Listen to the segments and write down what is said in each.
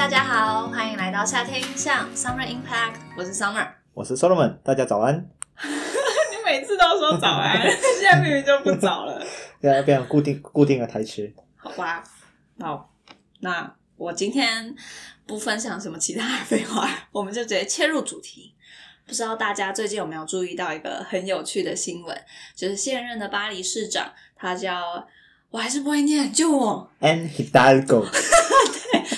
大家好，欢迎来到夏天印象 Summer Impact，我是 Summer。我是 Solomon，大家早安。你每次都说早安，现在明明就不早了。对啊，变成固定固定的台词。好吧，好，那我今天不分享什么其他的废话，我们就直接切入主题。不知道大家最近有没有注意到一个很有趣的新闻，就是现任的巴黎市长，他叫我还是不会念，救我。And Hidalgo，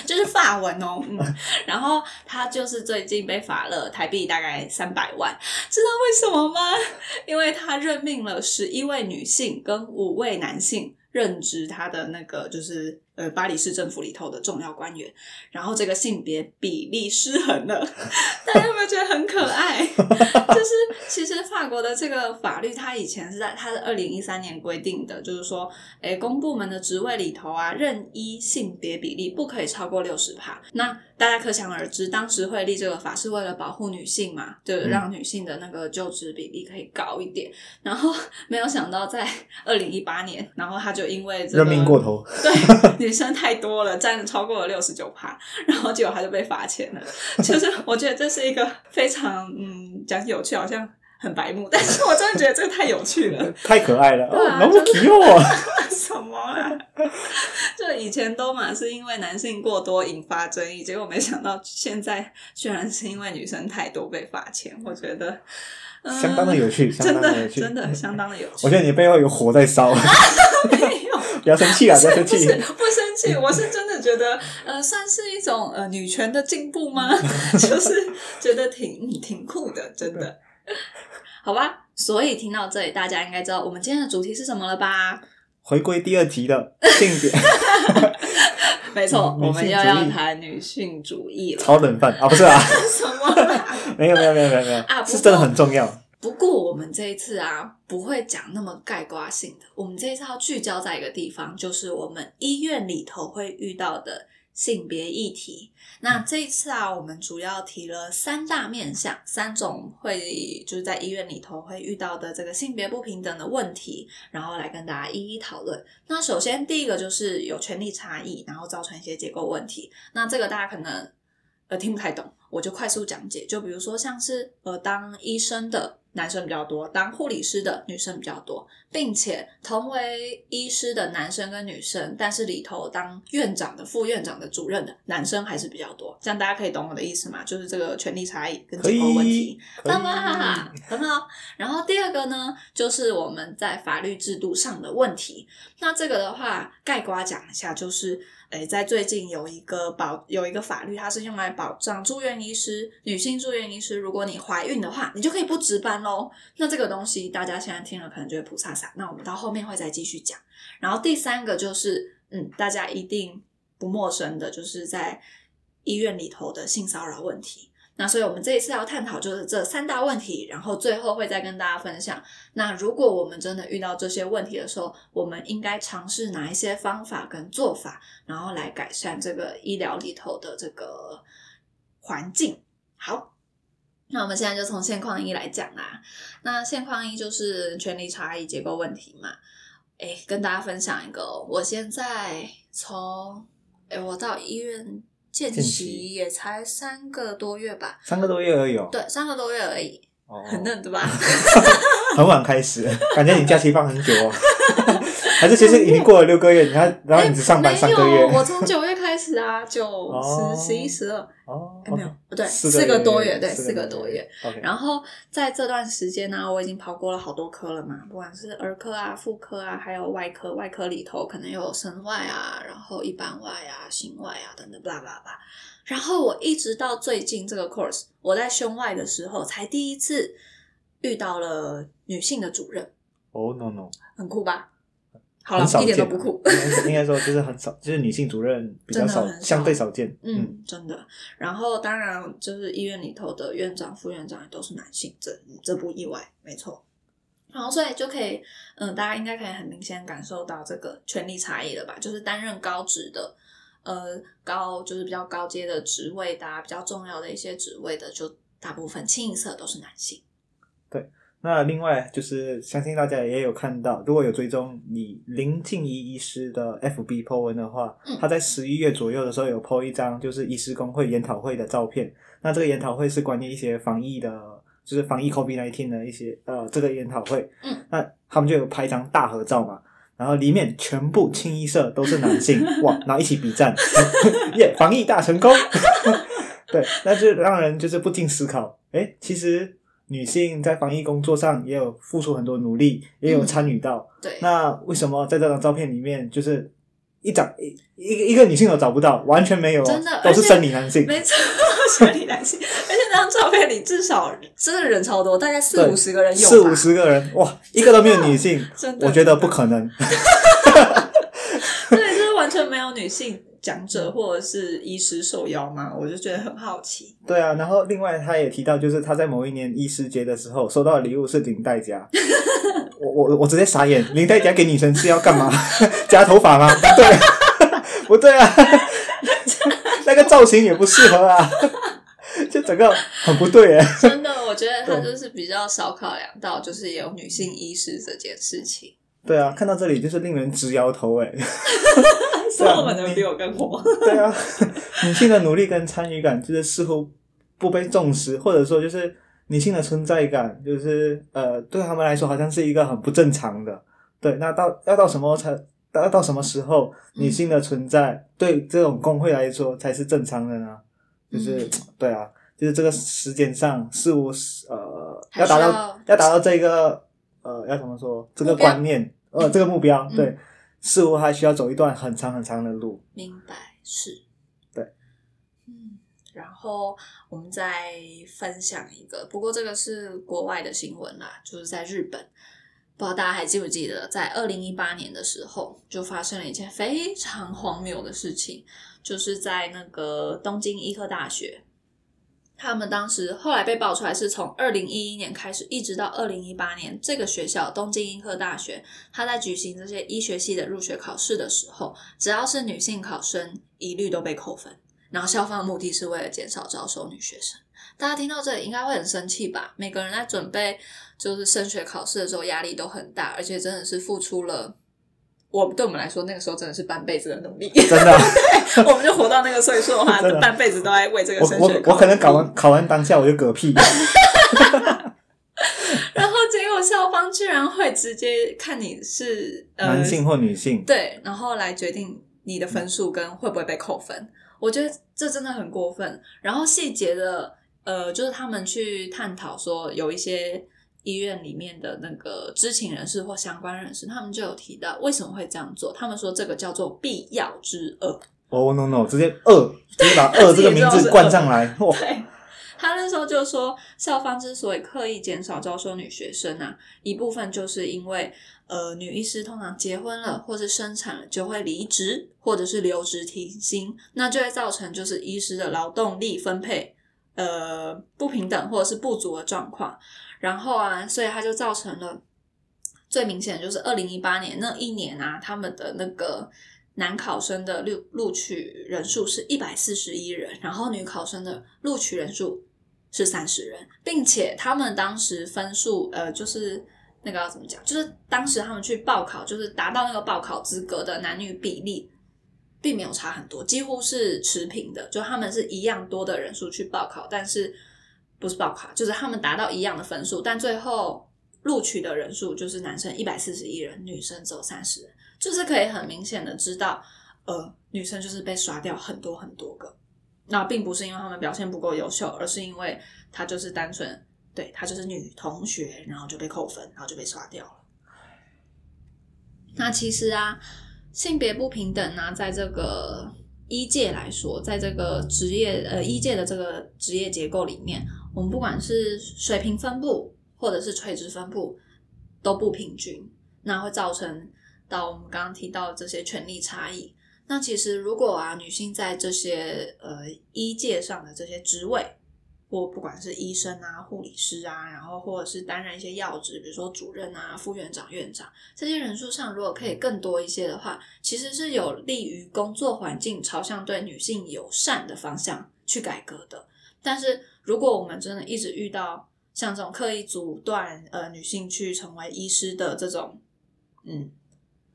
就是法文哦，嗯，然后他就是最近被罚了台币大概三百万，知道为什么吗？因为他任命了十一位女性跟五位男性任职他的那个就是呃巴黎市政府里头的重要官员，然后这个性别比例失衡了，大家有没有觉得很可爱？就是其实法国的这个法律，它以前是在它是二零一三年规定的，就是说，诶，公部门的职位里头啊，任一性别比例不可以超过六十帕。那大家可想而知，当时会立这个法是为了保护女性嘛，就让女性的那个就职比例可以高一点。然后没有想到在二零一八年，然后他就因为这个任命过头。对，女生太多了，占了超过了六十九趴，然后结果他就被罚钱了。就是我觉得这是一个非常嗯讲有趣，好像很白目，但是我真的觉得这个太有趣了。太可爱了，对啊哦，那么奇哦。什么啊？就以前都嘛是因为男性过多引发争议，结果没想到现在居然是因为女生太多被罚钱。我觉得、嗯相当的有趣 相当的有趣真的相当的有趣。我觉得你背后有火在烧，没有。不要生气啊，不要生气不生气，我是真的觉得，呃，算是一种呃女权的进步吗？就是觉得挺嗯挺酷的，真的。好吧，所以听到这里，大家应该知道我们今天的主题是什么了吧？回归第二集的性别 没错，我们又要谈女性主义了。超冷饭啊，不是啊，什么啦？没有没有没有没有没有啊，不是真的很重要。不过我们这一次啊，不会讲那么概括性的。我们这一次要聚焦在一个地方，就是我们医院里头会遇到的性别议题。那这一次啊，我们主要提了三大面向，三种会就是在医院里头会遇到的这个性别不平等的问题，然后来跟大家一一讨论。那首先第一个就是有权利差异，然后造成一些结构问题。那这个大家可能呃听不太懂，我就快速讲解。就比如说像是呃当医生的男生比较多，当护理师的女生比较多，并且同为医师的男生跟女生，但是里头当院长的、副院长的、主任的男生还是比较多。这样大家可以懂我的意思吗？就是这个权利差异跟可以结构问题。，可以棒吧，很好。然后第二个呢，就是我们在法律制度上的问题。那这个的话，概括讲一下，就是，诶，在最近有一个保有一个法律，它是用来保障住院医师、女性住院医师，如果你怀孕的话，你就可以不值班喽。那这个东西大家现在听了可能就会菩萨萨，那我们到后面会再继续讲。然后第三个就是，嗯，大家一定不陌生的，就是在医院里头的性骚扰问题。那所以，我们这一次要探讨就是这三大问题，然后最后会再跟大家分享。那如果我们真的遇到这些问题的时候，我们应该尝试哪一些方法跟做法，然后来改善这个医疗里头的这个环境。好，那我们现在就从现况一来讲啦。那现况一就是权力差异结构问题嘛。哎，跟大家分享一个哦，我现在从哎我到医院见习也才三个多月吧，三个多月而已哦，对，三个多月而已，哦很嫩对吧？很晚开始，感觉你假期放很久哦。还是其实已经过了六个月，你看，然后你只上班三个没有，月，我从九月开始啊，九、哦十、十一、十二，哦，哎没有不对，四四个多月，对，四四个多月。。然后在这段时间呢，我已经跑过了好多科了嘛，不管是儿科啊、妇科啊，还有外科。外科里头可能有神外啊，然后一般外啊、心外啊等等，blah blah blah。然后我一直到最近这个 course，我在胸外的时候才第一次遇到了女性的主任，哦 no no，很酷吧？好了一点都不酷。应该说就是很少，就是女性主任比较少相对少见。嗯，嗯，真的。然后当然就是医院里头的院长、副院长也都是男性，这这不意外，没错。然后所以就可以，嗯，大家应该可以很明显感受到这个权力差异了吧？就是担任高职的，呃，高就是比较高阶的职位的、啊，比较重要的一些职位的，就大部分清一色都是男性。那另外就是相信大家也有看到，如果有追踪你林静怡医师的 FB po 文的话，嗯他在十一月左右的时候有 po 一张就是医师工会研讨会的照片。那这个研讨会是关于一些防疫的，就是防疫 COVID 1 9的一些呃这个研讨会。嗯，那他们就有拍一张大合照嘛。然后里面全部清一色都是男性，哇！然后一起比战，耶！防疫大成功。对，那就让人就是不禁思考，诶，其实女性在防疫工作上也有付出很多努力，也有参与到。对，那为什么在这张照片里面，就是一找一一个一个女性都找不到，完全没有哦，真的都是生理男性。没错，生理男性，而且那张照片里至少真的人超多，大概四五十个人有，四五十个人，哇，一个都没有女性，真的，我觉得不可能。有女性讲者或者是医师受邀吗，我就觉得很好奇。对啊，然后另外他也提到，就是他在某一年医师节的时候收到的礼物是领带夹，我我我直接傻眼，领带夹给女生是要干嘛？夹头发吗？不对，不对啊，那个造型也不适合啊，就整个很不对哎。真的，我觉得他就是比较少考量到，就是有女性医师这件事情。对啊，看到这里就是令人直摇头哎。所以我们能比我更火。对啊，女性的努力跟参与感就是似乎不被重视，或者说就是女性的存在感，就是呃，对他们来说好像是一个很不正常的。对，那到要到什么才要到什么时候，女性的存在对这种工会来说才是正常的呢？就是、嗯对啊，就是这个时间上似乎是呃要达到要达到这个呃要怎么说这个观念呃这个目标，嗯对，似乎还需要走一段很长很长的路。明白，是，对，嗯，然后我们再分享一个，不过这个是国外的新闻啦，就是在日本，不知道大家还记不记得，在二零一八年的时候，就发生了一件非常荒谬的事情，就是在那个东京医科大学。他们当时后来被爆出来，是从二零一一年开始，一直到二零一八年，这个学校东京医科大学，他在举行这些医学系的入学考试的时候，只要是女性考生，一律都被扣分。然后校方的目的是为了减少招收女学生。大家听到这里应该会很生气吧？每个人在准备就是升学考试的时候，压力都很大，而且真的是付出了。我对我们来说，那个时候真的是半辈子的努力。真的，我们就活到那个岁数的话，半辈子都在为这个我我升学我我可能考完考完当下我就嗝屁。然后结果校方居然会直接看你是呃男性或女性，对，然后来决定你的分数跟会不会被扣分。我觉得这真的很过分。然后细节的，呃，就是他们去探讨说，有一些医院里面的那个知情人士或相关人士，他们就有提到为什么会这样做。他们说这个叫做必要之恶。哦、no no，直接恶，直接把恶这个名字冠上来，对。他那时候就说，校方之所以刻意减少招收女学生啊，一部分就是因为呃，女医师通常结婚了或是生产了就会离职，或者是留职停薪，那就会造成就是医师的劳动力分配呃不平等或者是不足的状况。然后啊，所以它就造成了最明显的就是二零一八年那一年啊，他们的那个男考生的录录取人数是一百四十一人，然后女考生的录取人数是三十人，并且他们当时分数呃就是那个要怎么讲，就是当时他们去报考，就是达到那个报考资格的男女比例。并没有差很多，几乎是持平的，就他们是一样多的人数去报考，但是不是报考，就是他们达到一样的分数，但最后录取的人数就是男生一百四十一人，女生只有三十人，就是可以很明显的知道，呃，女生就是被刷掉很多很多个。那并不是因为他们表现不够优秀，而是因为她就是单纯对她就是女同学，然后就被扣分，然后就被刷掉了。那其实啊，性别不平等呢、在这个医界来说，在这个职业呃医界的这个职业结构里面，我们不管是水平分布或者是垂直分布都不平均，那会造成到我们刚刚提到的这些权利差异。那其实如果啊，女性在这些呃医界上的这些职位，或不管是医生啊、护理师啊，然后或者是担任一些要职，比如说主任啊、副院长、院长这些人数上，如果可以更多一些的话，其实是有利于工作环境朝向对女性友善的方向去改革的。但是如果我们真的一直遇到像这种刻意阻断呃女性去成为医师的这种，嗯，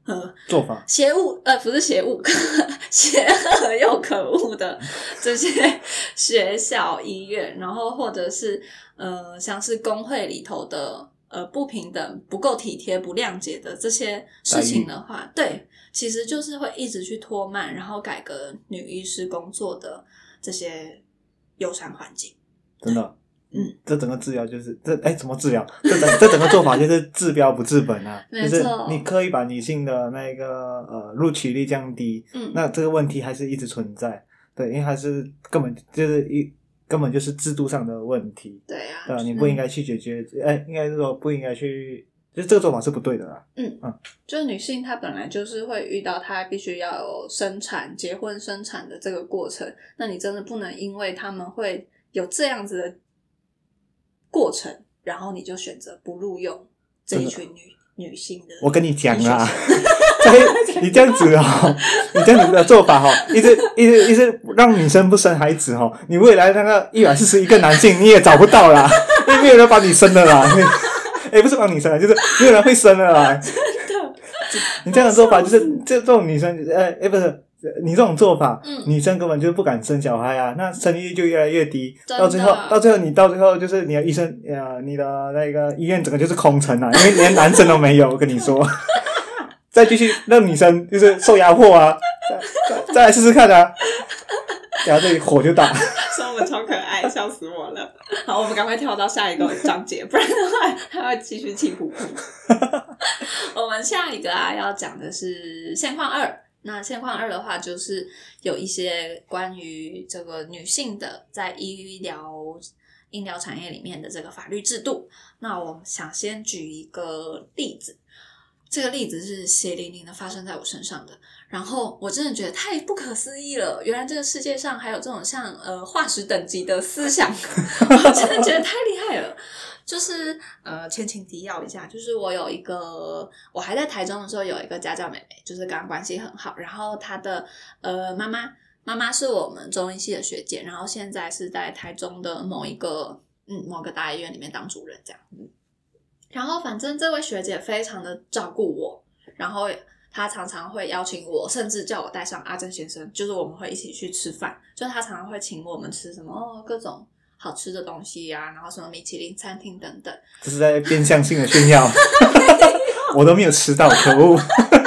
呃，做法邪恶呃不是邪恶，邪恶又可恶的这些学校、医院，然后或者是呃像是工会里头的呃不平等、不够体贴、不谅解的这些事情的话，对，其实就是会一直去拖慢，然后改革女医师工作的这些友善环境。真的。嗯，这整个治疗就是这哎，怎么治疗？这整这整个做法就是治标不治本啊！没就是错你刻意把女性的那个呃录取率降低，嗯，那这个问题还是一直存在。对，因为还是根本就是一根本就是制度上的问题。对啊，对啊，你不应该去解决，哎，应该是说不应该去，就是这个做法是不对的啦。嗯嗯就是女性她本来就是会遇到她必须要有生产、结婚、生产的这个过程，那你真的不能因为他们会有这样子的过程，然后你就选择不录用这一群女女性的。我跟你讲啊，你这样子哦，你这样子的做法哦，一直一直一直让女生不生孩子哦，你未来那个一百四十一个男性你也找不到啦，因为没有人把你生了啦。你也不是帮你生了，就是没有人会生了啦。真的你这样的做法就是这这种女生，呃，哎，不是你这种做法，嗯女生根本就不敢生小孩啊，那生育率就越来越低，到最后，到最后你到最后就是你的医生，呃，你的那个医院整个就是空城啊，因为连男生都没有，我跟你说，再继续让女生就是受压迫啊，再再再来试试看啊，然后这里火就大，说我们超可爱，笑死我了。好，我们赶快跳到下一个章节，不然的话他会继续气呼呼。我们下一个啊要讲的是现况二。那现况二的话，就是有一些关于这个女性的在医疗医疗产业里面的这个法律制度。那我想先举一个例子，这个例子是血淋淋的发生在我身上的。然后我真的觉得太不可思议了，原来这个世界上还有这种像呃化石等级的思想，我真的觉得太厉害了。就是呃前情提要一下，就是我有一个我还在台中的时候有一个家教妹妹，就是跟她关系很好，然后她的呃妈妈妈妈是我们中医系的学姐，然后现在是在台中的某一个嗯某个大医院里面当主任这样。然后反正这位学姐非常的照顾我，然后。她常常会邀请我，甚至叫我带上阿珍先生，就是我们会一起去吃饭。就她常常会请我们吃什么哦，各种好吃的东西呀、然后什么米其林餐厅等等。这是在变相性的炫耀，我都没有吃到，可恶，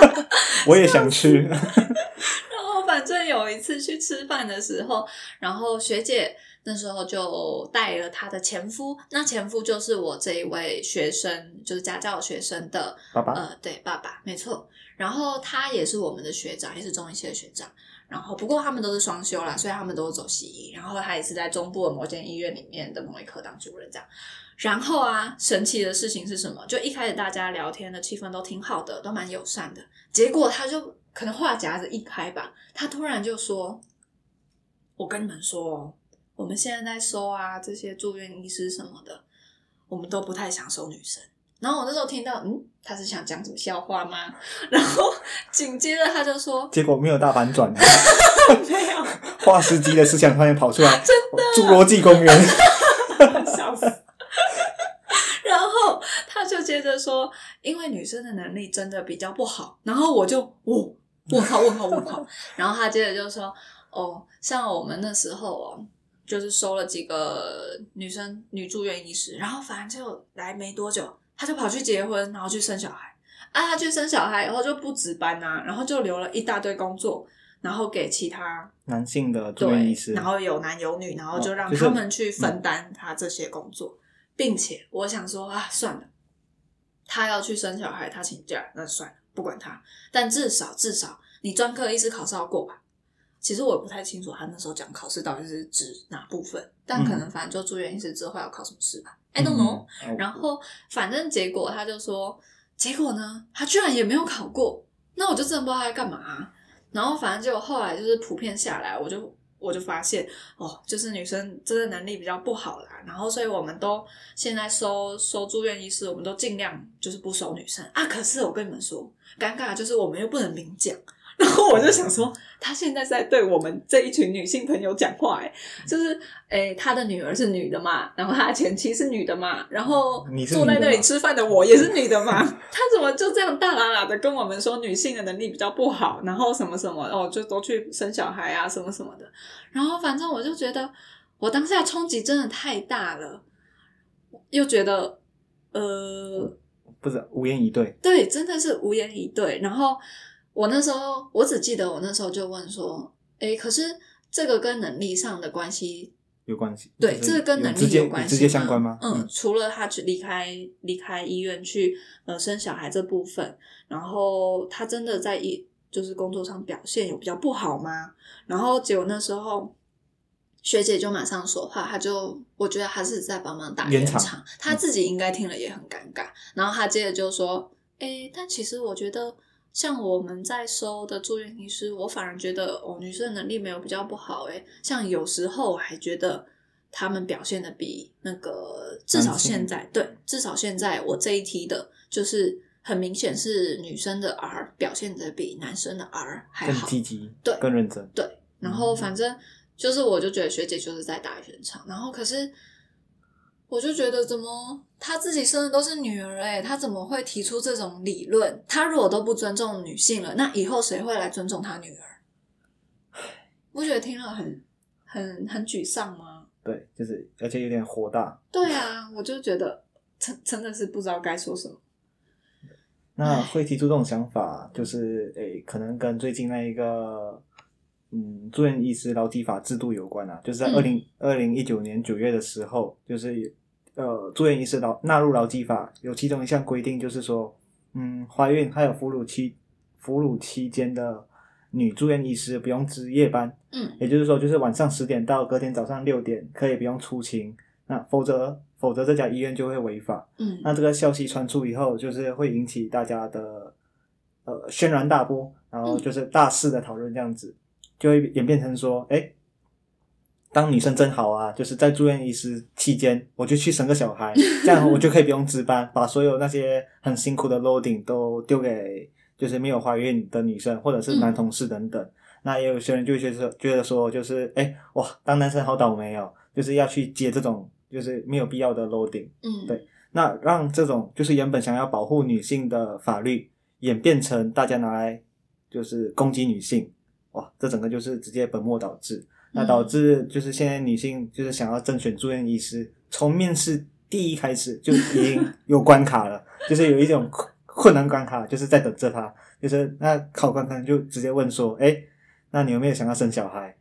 我也想吃，然后反正有一次去吃饭的时候，然后学姐那时候就带了她的前夫，那前夫就是我这一位学生，就是家教学生的爸爸，呃，对，爸爸，没错。然后他也是我们的学长，也是中医系的学长。然后不过他们都是双休啦，所以他们都是走西医。然后他也是在中部的某间医院里面的某一科当主任这样。然后啊，神奇的事情是什么？就一开始大家聊天的气氛都挺好的，都蛮友善的。结果他就可能话匣子一开吧，他突然就说：“我跟你们说哦，我们现在在收啊这些住院医师什么的，我们都不太想收女生。”然后我那时候听到，嗯，他是想讲什么笑话吗？然后紧接着他就说结果没有大反转，没有，画师机的思想突然跑出来，真的侏罗纪公园，笑死。然后他就接着说，因为女生的能力真的比较不好。然后我就，哦，我靠，我靠，我靠。然后他接着就说，哦，像我们那时候哦。就是收了几个女生女住院医师，然后反正就来没多久，他就跑去结婚，然后去生小孩。啊，他去生小孩以后就不值班啊，然后就留了一大堆工作，然后给其他男性的住院医对，师，然后有男有女，然后就让他们去分担他这些工作，并且我想说啊，算了，他要去生小孩，他请假，那算了，不管他。但至少至少你专科医师考试要过吧？其实我也不太清楚他那时候讲考试到底是指哪部分，但可能反正就住院医师之后要考什么试吧，I don't know。嗯然后反正结果他就说，结果呢，他居然也没有考过，那我就真的不知道他在干嘛啊、然后反正就后来就是普遍下来，我就我就发现哦，就是女生真的能力比较不好啦。然后所以我们都现在收收住院医师，我们都尽量就是不收女生啊。可是我跟你们说，尴尬就是我们又不能明讲，然后我就想说，他现在在对我们这一群女性朋友讲话，哎，就是，哎，他的女儿是女的嘛，然后他的前妻是女的嘛，然后你坐在那里吃饭的我也是女的嘛，他怎么就这样大喇喇的跟我们说女性的能力比较不好，然后什么什么，哦，就都去生小孩啊，什么什么的，然后反正我就觉得我当下冲击真的太大了，又觉得，呃，不是无言以对。对，真的是无言以对。然后我那时候，我只记得我那时候就问说：“哎，可是这个跟能力上的关系，有关系，对，就是这个跟能力有关系直接相关吗？嗯，除了他去离开离开医院去呃生小孩这部分，然后他真的在医就是工作上表现有比较不好吗？然后结果那时候。学姐就马上说话，她就我觉得她是在帮忙打圆圆场场，她自己应该听了也很尴尬。然后她接着就说：“诶，但其实我觉得，像我们在收的住院医师，我反而觉得哦，女生的能力没有比较不好。诶，像有时候我还觉得他们表现的比那个至少现在对，至少现在我这一题的，就是很明显是女生的 R 表现的比男生的 R 还更好。积极，对更认真。对，然后反正就是，我就觉得学姐就是在打圆场，然后可是我就觉得怎么她自己生的都是女儿哎、她怎么会提出这种理论？她如果都不尊重女性了，那以后谁会来尊重她女儿？不觉得听了很很很沮丧吗？对，就是而且有点火大。对啊，我就觉得真真的是不知道该说什么。那会提出这种想法，就是诶，可能跟最近那一个嗯住院医师劳基法制度有关啊。就是在嗯二零二零一九年九月的时候，就是呃住院医师劳纳入劳基法，有其中一项规定，就是说，嗯，怀孕还有哺乳期哺乳期间的女住院医师不用值夜班，嗯。也就是说，就是晚上十点到隔天早上六点可以不用出勤，那否则否则这家医院就会违法。嗯。那这个消息传出以后，就是会引起大家的呃轩然大波，然后就是大肆的讨论，这样子就会演变成说，哎，当女生真好啊，就是在住院医师期间，我就去生个小孩，这样我就可以不用值班，把所有那些很辛苦的 loading 都丢给就是没有怀孕的女生或者是男同事等等。那也有些人就会觉得觉得说，就是哎哇，当男生好倒霉哦，就是要去接这种就是没有必要的 loading。嗯，对那让这种就是原本想要保护女性的法律，演变成大家拿来就是攻击女性，哇，这整个就是直接本末倒置。那导致就是现在女性就是想要甄选住院医师，从面试第一开始就已经 有关卡了，就是有一种困困难关卡，就是在等着他，就是那考官可能就直接问说，哎，那你有没有想要生小孩？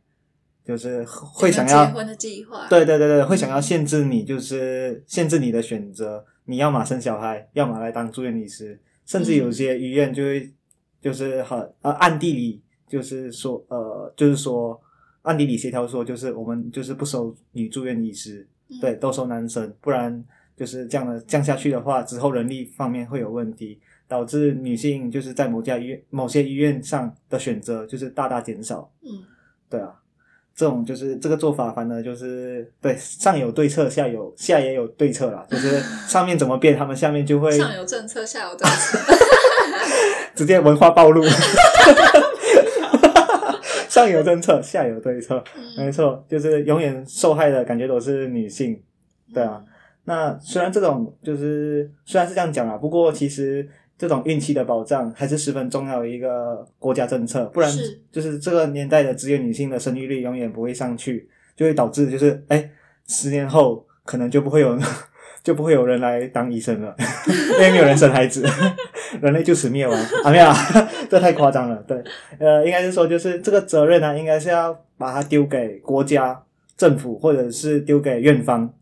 就是会想要结婚的计划，对对对对，会想要限制你，就是限制你的选择，你要么生小孩，要么来当住院医师，甚至有些医院就会就是很呃暗地里就是说呃就是说暗地里协调说，就是我们就是不收女住院医师，嗯对，都收男生，不然就是这样的降下去的话，之后人力方面会有问题，导致女性就是在某家医院某些医院上的选择就是大大减少。嗯对啊，这种就是这个做法，反正就是对上有对策，下有下也有对策啦，就是上面怎么变，他们下面就会上有政策，下有对策。直接文化暴露。上有政策，下有对策，没嗯，错，就是永远受害的感觉都是女性。对啊，那虽然这种就是虽然是这样讲啦，不过其实这种孕期的保障还是十分重要的一个国家政策，不然就是这个年代的职业女性的生育率永远不会上去，就会导致就是哎，十年后可能就不会有 就不会有人来当医生了，因为没有人生孩子，人类就此灭亡。啊！没有啊，这太夸张了。对，呃，应该是说就是这个责任呢、应该是要把它丢给国家、政府或者是丢给院方。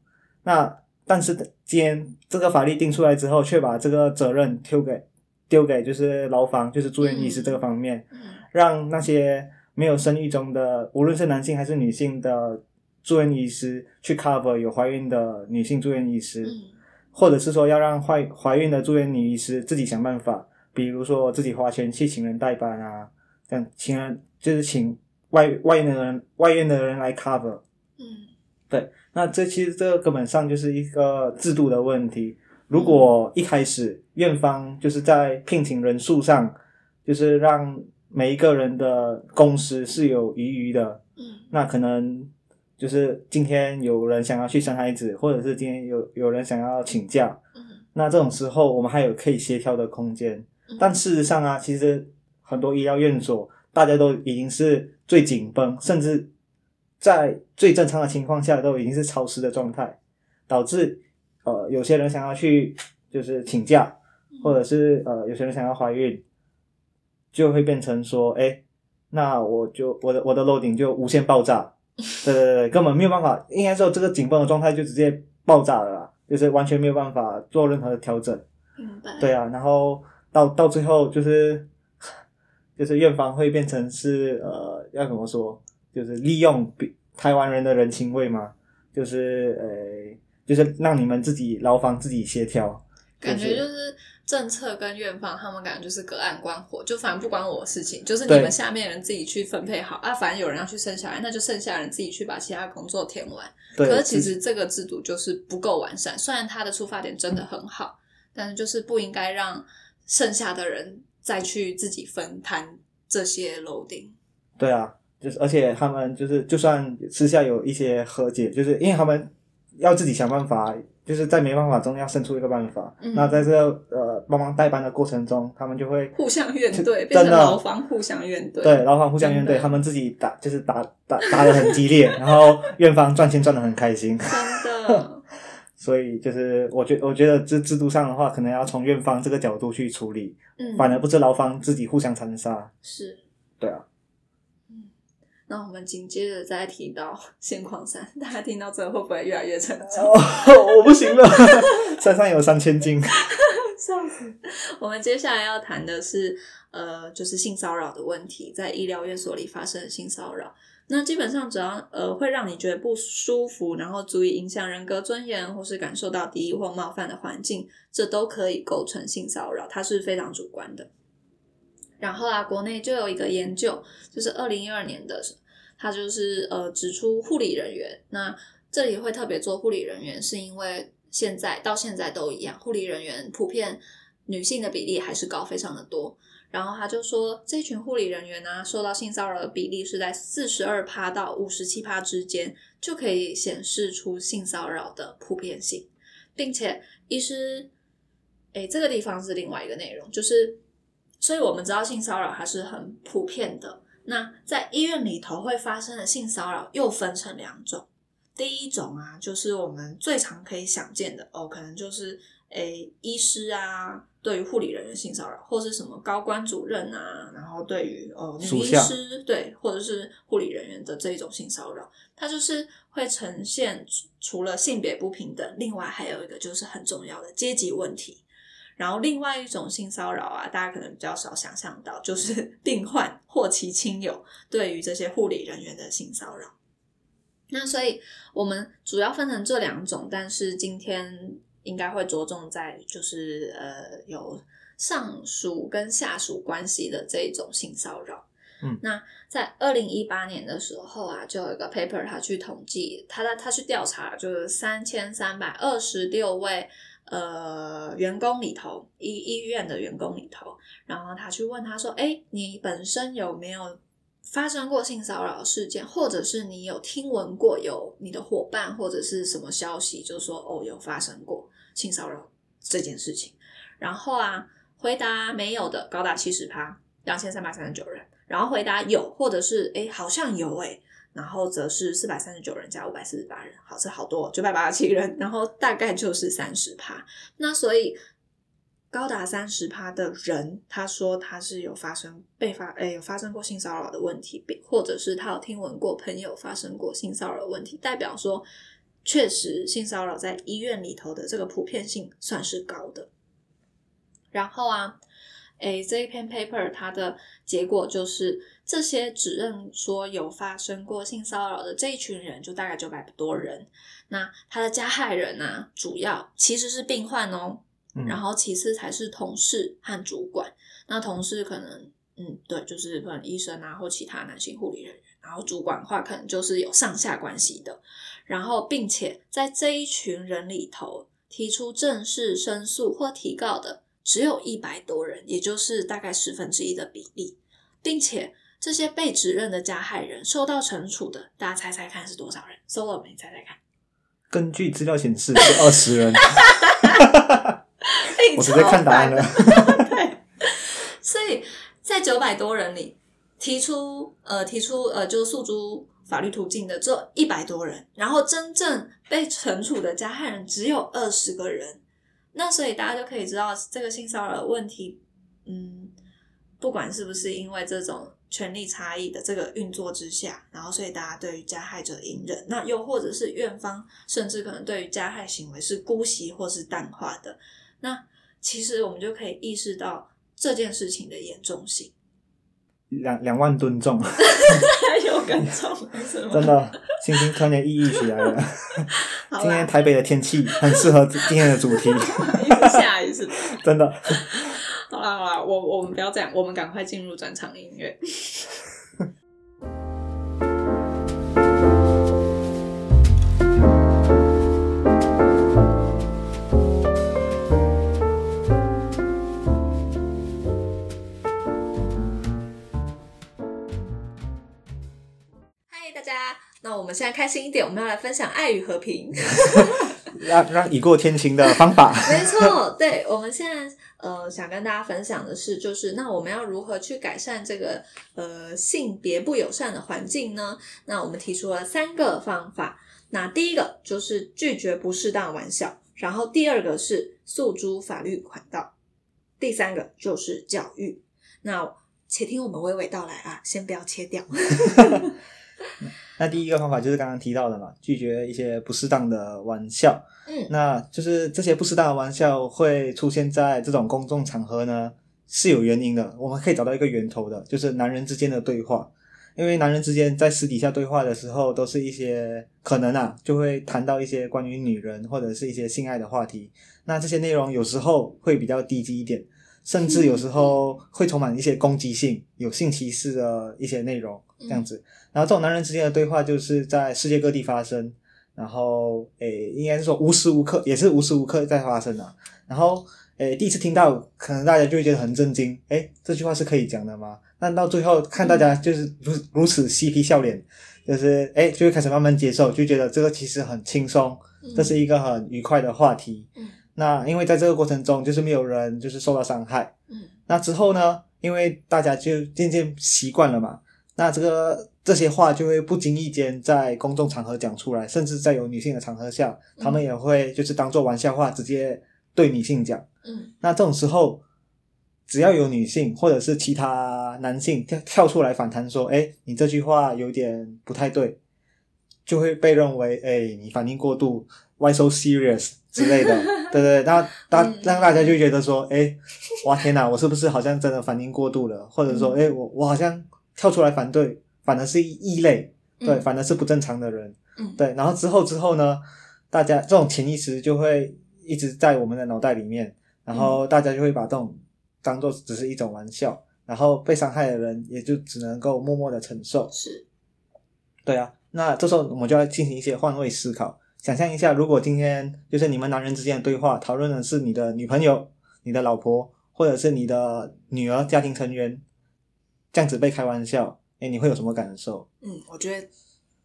那但是今天这个法律定出来之后，却把这个责任丢给丢给就是劳方，就是住院医师这个方面，嗯让那些没有生育中的，无论是男性还是女性的住院医师去 cover 有怀孕的女性住院医师，嗯或者是说要让怀怀孕的住院女医师自己想办法，比如说自己花钱去请人代班啊，这样请人就是请外外院的人外院的人来 cover。嗯对那这其实这个根本上就是一个制度的问题。如果一开始院方就是在聘请人数上，就是让每一个人的工时是有余余的，嗯那可能就是今天有人想要去生孩子，或者是今天有有人想要请假，嗯那这种时候我们还有可以协调的空间。嗯，但事实上啊，其实很多医疗院所大家都已经是最紧绷，甚至在最正常的情况下都已经是超时的状态，导致呃有些人想要去就是请假，或者是呃有些人想要怀孕，就会变成说，哎，那我就我的我的楼顶就无限爆炸，对对对，根本没有办法，应该说这个紧绷的状态就直接爆炸了啦，就是完全没有办法做任何的调整。明白，对啊，然后到到最后就是就是院方会变成是呃要怎么说，就是利用比台湾人的人情味嘛，就是呃就是让你们自己牢房自己协调，感觉就是政策跟院方他们感觉就是隔岸观火，就反正不关我的事情，就是你们下面人自己去分配好啊，反正有人要去生小孩，那就剩下人自己去把其他工作填完。可是其实这个制度就是不够完善，虽然它的出发点真的很好，但是就是不应该让剩下的人再去自己分摊这些楼顶。对啊，就是而且他们就是就算私下有一些和解，就是因为他们要自己想办法，就是在没办法中要生出一个办法。嗯那在这个呃帮忙代班的过程中，他们就会互相怨对，真变成的牢房互相怨对。对，牢房互相怨对，他们自己打就是打打打的很激烈，然后院方赚钱赚的很开心，真的，所以就是我觉我觉得这制度上的话，可能要从院方这个角度去处理，嗯，反而不是牢方自己互相残杀。是。对啊，那我们紧接着再提到现况三，大家听到这个会不会越来越沉重？哦，我不行了，山上有三千斤。笑死！我们接下来要谈的是，呃，就是性骚扰的问题，在医疗院所里发生的性骚扰。那基本上只要呃会让你觉得不舒服，然后足以影响人格尊严，或是感受到敌意或冒犯的环境，这都可以构成性骚扰，它是非常主观的。然后啊，国内就有一个研究，就是二零一二年的，它就是呃指出护理人员，那这里会特别做护理人员，是因为现在到现在都一样，护理人员普遍女性的比例还是高，非常的多。然后他就说，这群护理人员呢、受到性骚扰的比例是在四十二趴到五十七趴之间，就可以显示出性骚扰的普遍性，并且医师，诶，这个地方是另外一个内容，就是，所以我们知道性骚扰它是很普遍的。那在医院里头会发生的性骚扰又分成两种，第一种啊，就是我们最常可以想见的哦，可能就是诶医师啊，对于护理人员性骚扰，或是什么高官主任啊，然后对于呃女医师对，或者是护理人员的这一种性骚扰，它就是会呈现除除了性别不平等，另外还有一个就是很重要的阶级问题。然后另外一种性骚扰啊，大家可能比较少想象到，就是 病患或其亲友对于这些护理人员的性骚扰。那所以我们主要分成这两种，但是今天应该会着重在就是呃有上属跟下属关系的这一种性骚扰。嗯，那在二零一八年的时候啊，就有一个 paper，他去统计，他他他去调查，就是三千三百二十六位呃员工里头，医医院的员工里头，然后他去问他说：“哎，你本身有没有发生过性骚扰事件，或者是你有听闻过有你的伙伴或者是什么消息，就是说哦有发生过性骚扰这件事情？”然后啊，回答没有的高达七十趴，两千三百三十九人。然后回答有，或者是诶好像有诶，然后则是四百三十九人加五百四十八人，好，这好多九百八十七人，然后大概就是三十趴。那所以高达三十趴的人，他说他是有发生被发诶有发生过性骚扰的问题，或者是他有听闻过朋友发生过性骚扰的问题，代表说确实性骚扰在医院里头的这个普遍性算是高的。然后啊。诶，这一篇 paper 它的结果就是，这些指认说有发生过性骚扰的这一群人，就大概九百多人。那他的加害人呢、啊，主要其实是病患哦，嗯然后其次才是同事和主管。那同事可能，嗯，对，就是可能医生啊或其他男性护理人员。然后主管的话，可能就是有上下关系的。然后，并且在这一群人里头提出正式申诉或提告的。只有一百多人，也就是大概十分之一的比例。并且这些被指认的加害人受到惩处的，大家猜猜看是多少人？Solo，你猜猜看。根据资料显示是二十人，我直接看答案了。对，所以在九百多人里提出呃提出呃就是诉诸法律途径的这一百多人，然后真正被惩处的加害人只有二十个人。那所以大家就可以知道这个性骚扰问题，嗯，不管是不是因为这种权力差异的这个运作之下，然后所以大家对于加害者隐忍，那又或者是院方甚至可能对于加害行为是姑息或是淡化的，那其实我们就可以意识到这件事情的严重性。两两万吨重，还 有更重？真的，星星突然间抑郁起来了。今天，台北的天气很适合今天的主题，一直下雨是吧？真的。好啦好啦，我我们不要这样，我们赶快进入转场音乐。们现在开心一点，我们要来分享爱与和平。让让已过天晴的方法。没错，对，我们现在呃想跟大家分享的是，就是那我们要如何去改善这个呃性别不友善的环境呢？那我们提出了三个方法。那第一个就是拒绝不适当玩笑，然后第二个是诉诸法律管道，第三个就是教育。那且听我们娓娓道来啊，先不要切掉。那第一个方法就是刚刚提到的嘛，拒绝一些不适当的玩笑。嗯那就是这些不适当的玩笑会出现在这种公众场合呢，是有原因的。我们可以找到一个源头的，就是男人之间的对话。因为男人之间在私底下对话的时候，都是一些可能啊，就会谈到一些关于女人或者是一些性爱的话题。那这些内容有时候会比较低级一点，甚至有时候会充满一些攻击性、有性歧视的一些内容，这样子。然后这种男人之间的对话就是在世界各地发生，然后诶，应该是说无时无刻也是无时无刻在发生的。然后诶，第一次听到，可能大家就会觉得很震惊，诶，这句话是可以讲的吗？但到最后看大家就是如如此嬉皮笑脸，就是诶，就会开始慢慢接受，就觉得这个其实很轻松，这是一个很愉快的话题。嗯那因为在这个过程中，就是没有人就是受到伤害。嗯那之后呢，因为大家就渐渐习惯了嘛，那这个这些话就会不经意间在公众场合讲出来，甚至在有女性的场合下，嗯他们也会就是当做玩笑话直接对女性讲。嗯那这种时候，只要有女性或者是其他男性跳跳出来反弹说：“哎，你这句话有点不太对”，就会被认为：“哎，你反应过度，why so serious 之类的。”对对，那大嗯让大家就觉得说：“哎，哇天哪，我是不是好像真的反应过度了？或者说，嗯哎，我我好像跳出来反对，反而是异类，对，嗯反而是不正常的人。”嗯对，然后之后之后呢，大家这种潜意识就会一直在我们的脑袋里面，然后大家就会把这种当做只是一种玩笑，然后被伤害的人也就只能够默默的承受。是对啊，那这时候我们就要进行一些换位思考，想象一下，如果今天就是你们男人之间的对话，讨论的是你的女朋友、你的老婆，或者是你的女儿、家庭成员，这样子被开玩笑，哎，你会有什么感受？嗯，我觉得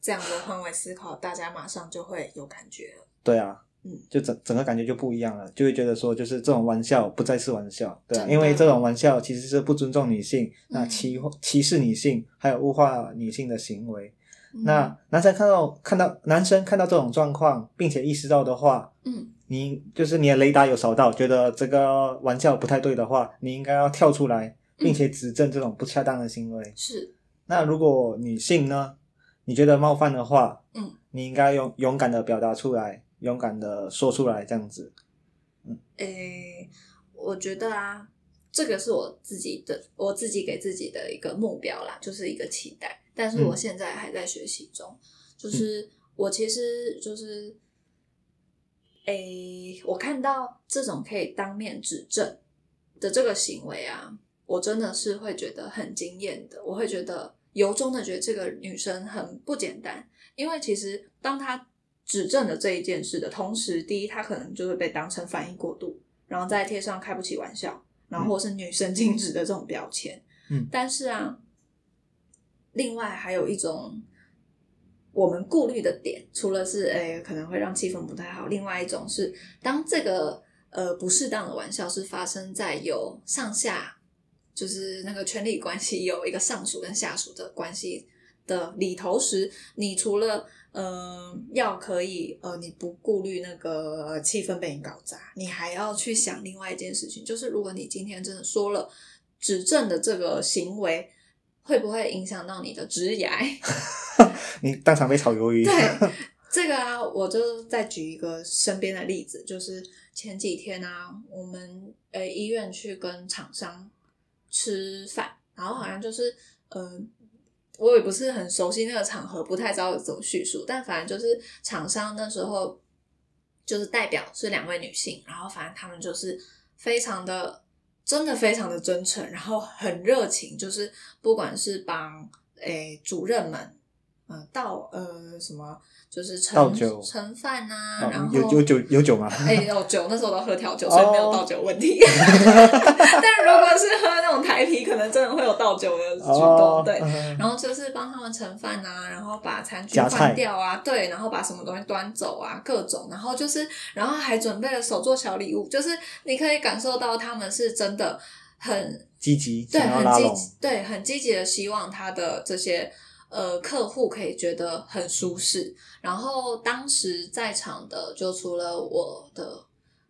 这样的换位思考，大家马上就会有感觉了。对啊，嗯，就整整个感觉就不一样了，就会觉得说，就是这种玩笑不再是玩笑，对啊，因为这种玩笑其实是不尊重女性，那嗯歧歧视女性，还有物化女性的行为。嗯那男生看到看到男生看到这种状况，并且意识到的话，嗯你就是你的雷达有扫到，觉得这个玩笑不太对的话，你应该要跳出来，并且指正这种不恰当的行为。是那如果女性呢，你觉得冒犯的话，嗯，你应该勇勇敢的表达出来，勇敢的说出来，这样子。嗯诶、我觉得啊，这个是我自己的，我自己给自己的一个目标啦，就是一个期待。但是我嗯现在还在学习中，就是我其实就是，诶、我看到这种可以当面指正的这个行为啊，我真的是会觉得很惊艳的，我会觉得由衷的觉得这个女生很不简单，因为其实当她指正了这一件事的同时，第一，她可能就会被当成反应过度，然后再贴上开不起玩笑，然后或是女神经质的这种标签。嗯但是啊，另外还有一种我们顾虑的点，除了是诶、可能会让气氛不太好，另外一种是当这个呃不适当的玩笑是发生在有上下，就是那个权力关系有一个上属跟下属的关系的里头时，你除了呃要可以呃你不顾虑那个气氛被你搞砸，你还要去想另外一件事情，就是如果你今天真的说了指正的这个行为。会不会影响到你的职涯？你当场被炒鱿鱼。对，这个啊，我就再举一个身边的例子，就是前几天啊，我们呃医院去跟厂商吃饭，然后好像就是嗯，我也不是很熟悉那个场合，不太知道怎么叙述，但反正就是厂商那时候就是代表是两位女性，然后反正他们就是非常的。真的非常的真诚，然后很热情，就是不管是帮诶主任们，呃，倒呃什么，就是盛盛饭啊，哦然后有有酒有酒吗？哎、有酒，那时候都喝调酒，所以没有倒酒问题。但如果是喝那种台啤，可能真的会有倒酒的举动。哦，对，嗯然后就是帮他们盛饭啊，然后把餐具换掉啊，对，然后把什么东西端走啊，各种，然后就是，然后还准备了手做小礼物，就是你可以感受到他们是真的很积极对，很积极，对，很积极的希望他的这些呃客户可以觉得很舒适。然后当时在场的就除了我的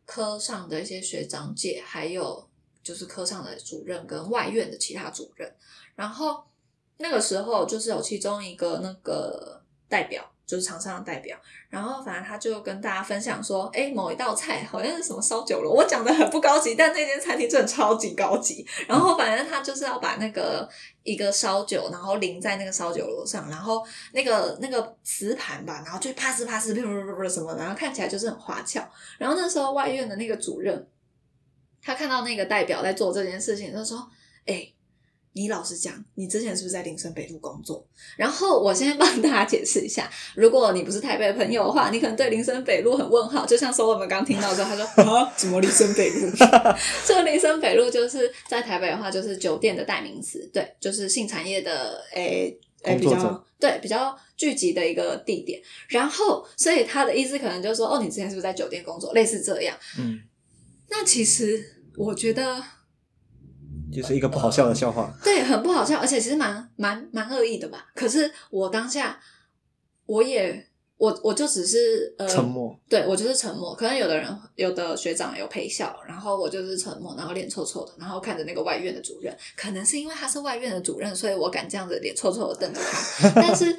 科上的一些学长姐，还有就是科上的主任跟外院的其他主任。然后那个时候就是有其中一个那个代表，就是厂商的代表，然后反正他就跟大家分享说，哎，某一道菜好像是什么烧酒楼，我讲的很不高级，但那间餐厅真的超级高级。然后反正他就是要把那个一个烧酒，然后淋在那个烧酒楼上，然后那个那个瓷盘吧，然后就啪呲啪呲，噗噗噗噗什么，然后看起来就是很花俏。然后那时候外院的那个主任，他看到那个代表在做这件事情，他说：“哎、你老实讲，你之前是不是在林森北路工作？然后我先帮大家解释一下，如果你不是台北的朋友的话，你可能对林森北路很问号。就像说我们刚听到之后，他说 啊，什么林森北路？这个林森北路就是在台北的话，就是酒店的代名词，对，就是性产业的诶诶比较对比较聚集的一个地点。然后，所以他的意思可能就是说，哦，你之前是不是在酒店工作？类似这样。嗯，那其实我觉得就是一个不好笑的笑话。对，很不好笑，而且其实蛮蛮蛮恶意的吧。可是我当下，我也我我就只是呃沉默，对我就是沉默。可能有的人有的学长有陪笑，然后我就是沉默，然后脸臭臭的，然后看着那个外院的主任。可能是因为他是外院的主任，所以我敢这样子脸臭臭的瞪着他，但是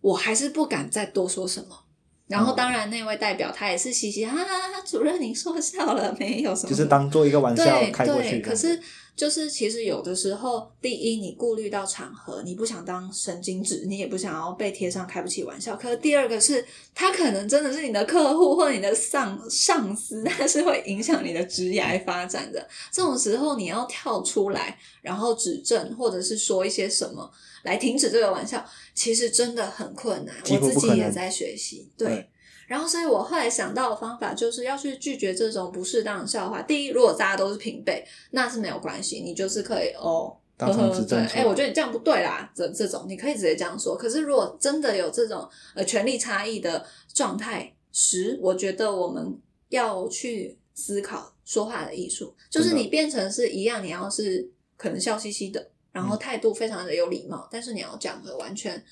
我还是不敢再多说什么。然后，当然，那位代表他也是嘻嘻哈哈，主任您说笑了没有什么？就是当做一个玩笑对开过去对，的。可是就是其实有的时候，第一你顾虑到场合，你不想当神经质，你也不想要被贴上开不起玩笑。可是第二个是，他可能真的是你的客户或者你的上上司，他是会影响你的职业发展的。这种时候你要跳出来，然后指正或者是说一些什么来停止这个玩笑，其实真的很困难。我自己也在学习，对。对然后，所以我后来想到的方法就是要去拒绝这种不适当的笑话。第一，如果大家都是平辈，那是没有关系，你就是可以哦，当场呵呵对，哎、我觉得你这样不对啦，这这种你可以直接这样说。可是如果真的有这种呃权力差异的状态时，我觉得我们要去思考说话的艺术，就是你变成是一样，你要是可能笑嘻嘻的，然后态度非常的有礼貌，但是你要讲的完全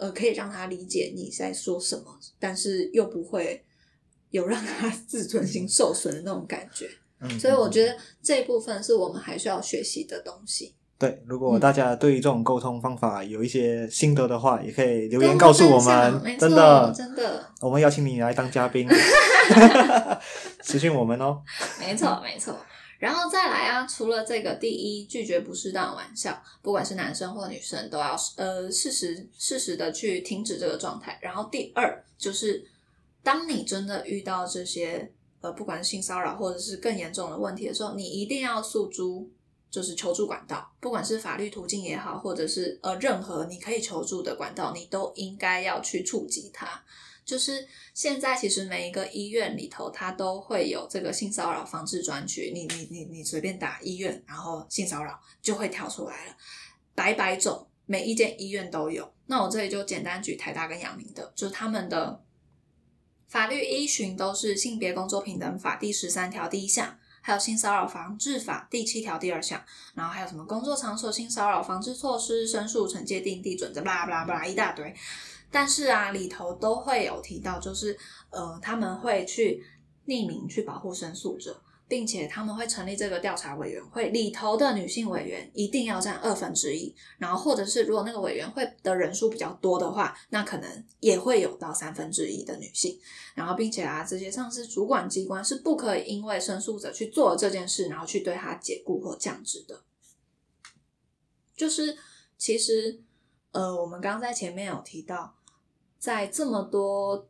呃可以让他理解你在说什么，但是又不会有让他 自尊心受损的那种感觉。嗯，所以我觉得得这一部分是我们还需要学习的东西。对。如果大家对于这种沟通方法有一些心得的话，也可以留言告诉我们。真的，真的，我们邀请你来当嘉宾，私讯我们哦。没错，没错。然后再来啊，除了这个，第一，拒绝不适当的玩笑，不管是男生或女生，都要呃适时适时的去停止这个状态。然后第二，就是当你真的遇到这些呃，不管是性骚扰或者是更严重的问题的时候，你一定要诉诸就是求助管道，不管是法律途径也好，或者是呃任何你可以求助的管道，你都应该要去触及它。就是现在，其实每一个医院里头，它都会有这个性骚扰防治专区。你你你你随便打医院，然后性骚扰就会跳出来了，百百种每一间医院都有。那我这里就简单举台大跟阳明的，就是他们的法律依循都是性别工作平等法第十三条第一项，还有性骚扰防治法第七条第二项，然后还有什么工作场所性骚扰防治措施、申诉惩戒定地准则，巴拉巴拉巴拉一大堆。但是啊，里头都会有提到，就是呃，他们会去匿名去保护申诉者。并且他们会成立这个调查委员会，里头的女性委员一定要占二分之一，然后或者是如果那个委员会的人数比较多的话，那可能也会有到三分之一的女性。然后，并且啊，这些上司主管机关是不可以因为申诉者去做了这件事，然后去对他解雇或降职的。就是其实，呃，我们刚刚在前面有提到，在这么多。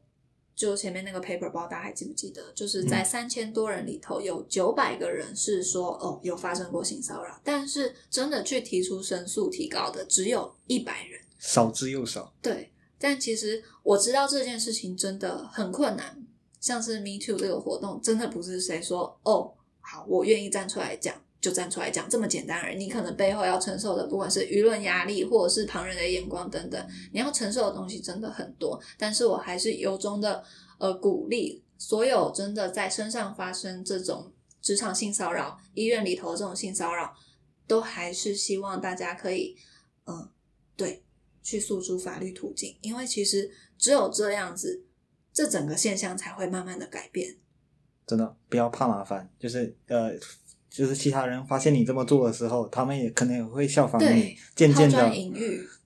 就前面那个 paper 包，大家还记不记得？就是在三千多人里头，有九百个人是说哦有发生过性骚扰，但是真的去提出申诉提高的只有一百人，少之又少。对，但其实我知道这件事情真的很困难，像是 Me Too 这个活动，真的不是谁说哦好，我愿意站出来讲。就站出来讲这么简单而已，你可能背后要承受的，不管是舆论压力，或者是旁人的眼光等等，你要承受的东西真的很多。但是我还是由衷的呃鼓励所有真的在身上发生这种职场性骚扰、医院里头这种性骚扰，都还是希望大家可以嗯对去诉诸法律途径，因为其实只有这样子，这整个现象才会慢慢的改变。真的不要怕麻烦，就是呃。就是其他人发现你这么做的时候，他们也可能也会效仿你，渐渐的，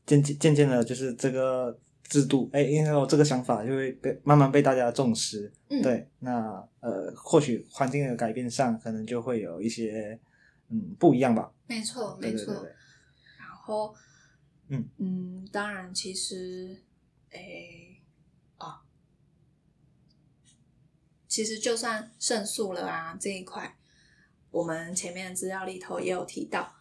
渐渐渐渐的，就是这个制度，哎，因为我这个想法就会被慢慢被大家重视。对，那呃，或许环境的改变上，可能就会有一些嗯不一样吧。没错，没错。然后，嗯嗯，当然，其实，哎，啊，其实就算胜诉了啊，这一块。我们前面资料里头也有提到，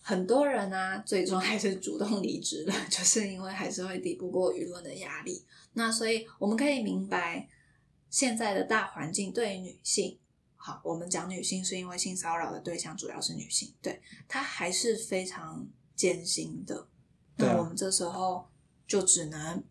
很多人呢，最终还是主动离职了，就是因为还是会抵不过舆论的压力。那所以我们可以明白，现在的大环境对于女性，好，我们讲女性是因为性骚扰的对象主要是女性，对她还是非常艰辛的。那我们这时候就只能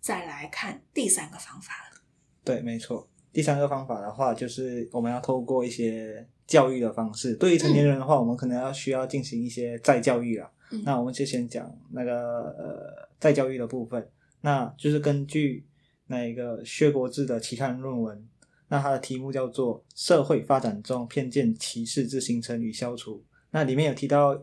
再来看第三个方法了。对，没错，第三个方法的话，就是我们要透过一些。教育的方式，对于成年人的话，我们可能要需要进行一些再教育了。那我们就先讲那个呃再教育的部分，那就是根据那一个薛国志的期刊论文，那它的题目叫做《社会发展中偏见歧视之形成与消除》。那里面有提到，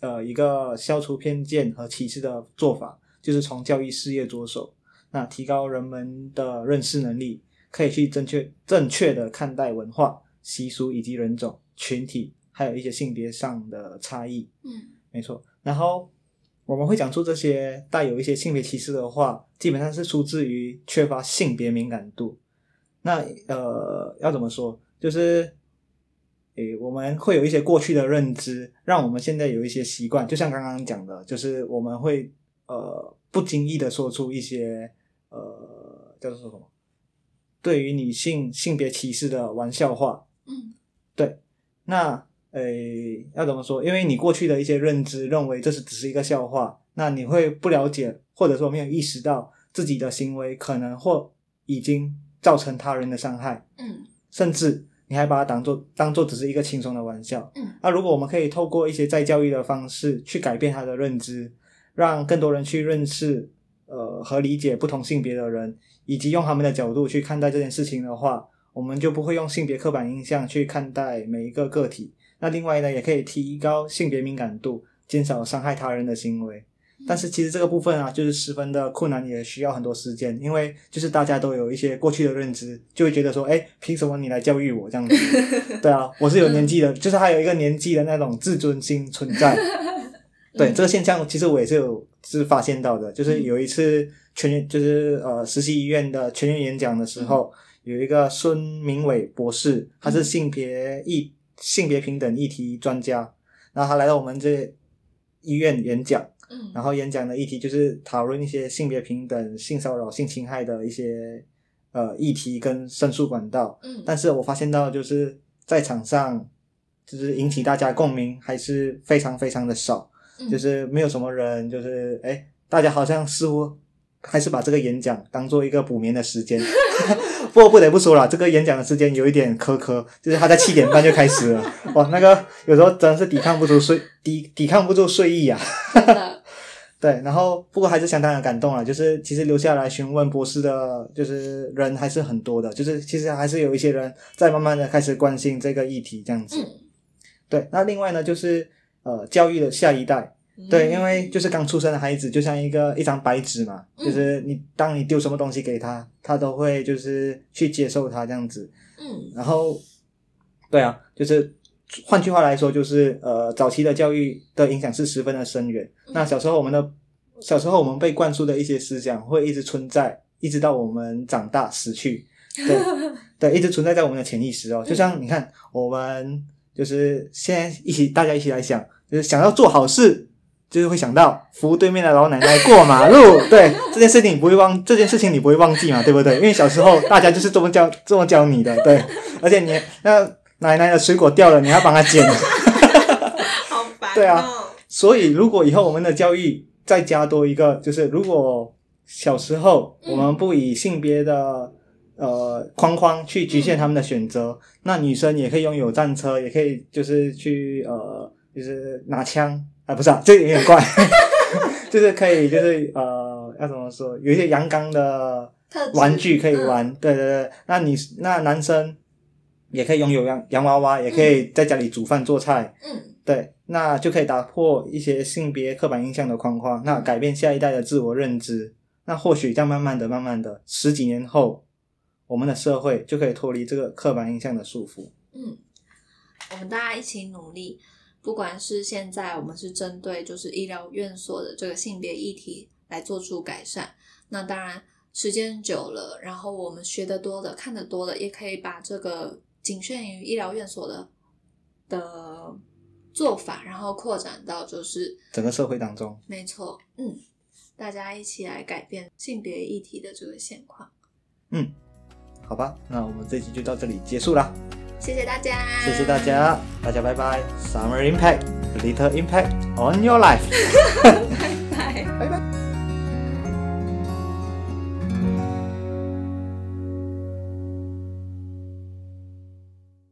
呃，一个消除偏见和歧视的做法，就是从教育事业着手，那提高人们的认识能力，可以去正确正确的看待文化。习俗以及人种群体，还有一些性别上的差异。嗯，没错。然后我们会讲出这些带有一些性别歧视的话，基本上是出自于缺乏性别敏感度。那呃，要怎么说？就是，诶，我们会有一些过去的认知，让我们现在有一些习惯。就像刚刚讲的，就是我们会呃不经意的说出一些呃叫做什么，对于女性性别歧视的玩笑话。嗯，对，那诶，要怎么说？因为你过去的一些认知认为这是只是一个笑话，那你会不了解，或者说没有意识到自己的行为可能或已经造成他人的伤害，嗯，甚至你还把它当做当做只是一个轻松的玩笑，嗯，那如果我们可以透过一些再教育的方式去改变他的认知，让更多人去认识呃和理解不同性别的人，以及用他们的角度去看待这件事情的话。我们就不会用性别刻板印象去看待每一个个体。那另外呢，也可以提高性别敏感度，减少伤害他人的行为。但是其实这个部分啊，就是十分的困难，也需要很多时间。因为就是大家都有一些过去的认知，就会觉得说，哎，凭什么你来教育我这样子？对啊，我是有年纪的，就是还有一个年纪的那种自尊心存在。对这个现象，其实我也是有是发现到的。就是有一次全员，就是呃实习医院的全员演讲的时候。有一个孙明伟博士，他是性别议性别平等议题专家，然后他来到我们这医院演讲，嗯，然后演讲的议题就是讨论一些性别平等、性骚扰、性侵害的一些呃议题跟申诉管道，嗯，但是我发现到就是在场上就是引起大家共鸣还是非常非常的少，嗯。就是没有什么人，就是哎，大家好像似乎还是把这个演讲当做一个补眠的时间。不过不得不说了，这个演讲的时间有一点苛刻，就是他在七点半就开始了。哇，那个有时候真的是抵抗不住睡抵抵抗不住睡意啊。对，然后不过还是相当的感动了，就是其实留下来询问博士的，就是人还是很多的，就是其实还是有一些人在慢慢的开始关心这个议题这样子。嗯，对，那另外呢，就是呃，教育的下一代，对，嗯因为就是刚出生的孩子就像一个一张白纸嘛，嗯就是你当你丢什么东西给他，他都会就是去接受它这样子。嗯然后，对啊，就是换句话来说，就是呃，早期的教育的影响是十分的深远。嗯那小时候我们的小时候我们被灌输的一些思想会一直存在，一直到我们长大死去，对 对，一直存在在我们的潜意识哦。就像你看，我们就是现在一起大家一起来想，就是想要做好事。就是会想到扶对面的老奶奶过马路，对这件事情你不会忘，这件事情你不会忘记嘛，对不对？因为小时候大家就是这么教 这么教你的，对。而且你那奶奶的水果掉了，你要帮她捡。好烦、哦。对啊，所以如果以后我们的教育再加多一个，就是如果小时候我们不以性别的呃框框去局限他们的选择，那女生也可以拥有战车，也可以就是去呃就是拿枪啊，不是啊，这有点怪，就是可以就是呃要怎么说，有一些阳刚的玩具可以玩，对对对。那你那男生也可以拥有洋洋娃娃，也可以在家里煮饭做菜，嗯对，那就可以打破一些性别刻板印象的框框，那改变下一代的自我认知。那或许这样慢慢的、慢慢的，十几年后，我们的社会就可以脱离这个刻板印象的束缚。嗯，我们大家一起努力，不管是现在我们是针对就是医疗院所的这个性别议题来做出改善，那当然时间久了，然后我们学的多了、看得多了，也可以把这个仅限于医疗院所的的做法，然后扩展到就是整个社会当中，没错，嗯，大家一起来改变性别议题的这个现况。嗯，好吧，那我们这期就到这里结束啦，谢谢大家，谢谢大，家，大家拜拜。Summer impact, little impact on your life，拜拜。拜拜。